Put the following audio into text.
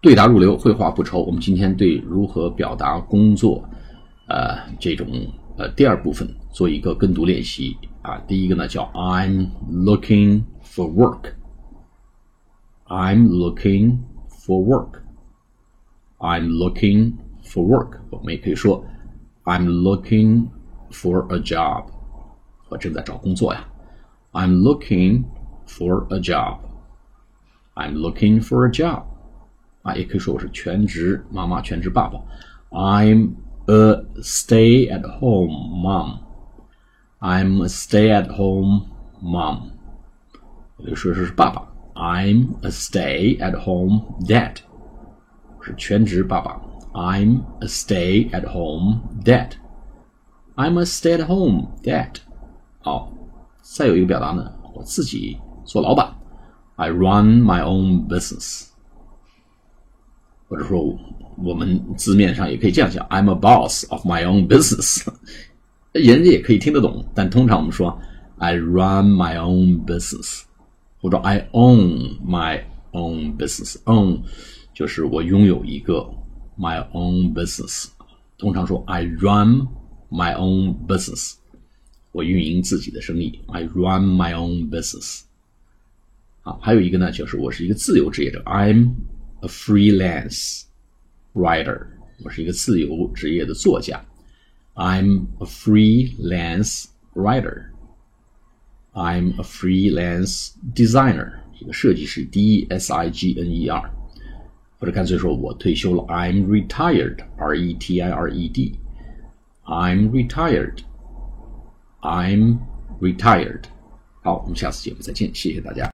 对答如流，绘画不愁。我们今天对如何表达工作，呃，这种呃第二部分做一个跟读练习啊。第一个呢叫 I'm looking for work。I'm looking for work. I'm looking for work. 我们也可以说 I'm looking for a job。我正在找工作呀。I'm looking for a job. I'm looking for a job. 啊，也可以说我是全职妈妈、全职爸爸。I'm a stay-at-home mom. I'm a stay-at-home mom. 也可以说是爸爸。I'm a stay-at-home dad. 我是全职爸爸。I'm a stay-at-home dad. I'm a stay-at-home dad. 好，再有一个表达呢，我自己做老板。I run my own business. 或者说，我们字面上也可以这样讲：I'm a boss of my own business。人家也可以听得懂，但通常我们说 I run my own business，或者 I own my own business。own 就是我拥有一个 my own business。通常说 I run my own business，我运营自己的生意。I run my own business。啊，还有一个呢，就是我是一个自由职业者，I'm a freelance writer，我是一个自由职业的作家。I'm a freelance writer. I'm a freelance designer，一个设计师，D E S I G N E R，或者干脆说我退休了，I'm retired，R E T I R E D。I'm retired. I'm retired. 好，我们下次节目再见，谢谢大家。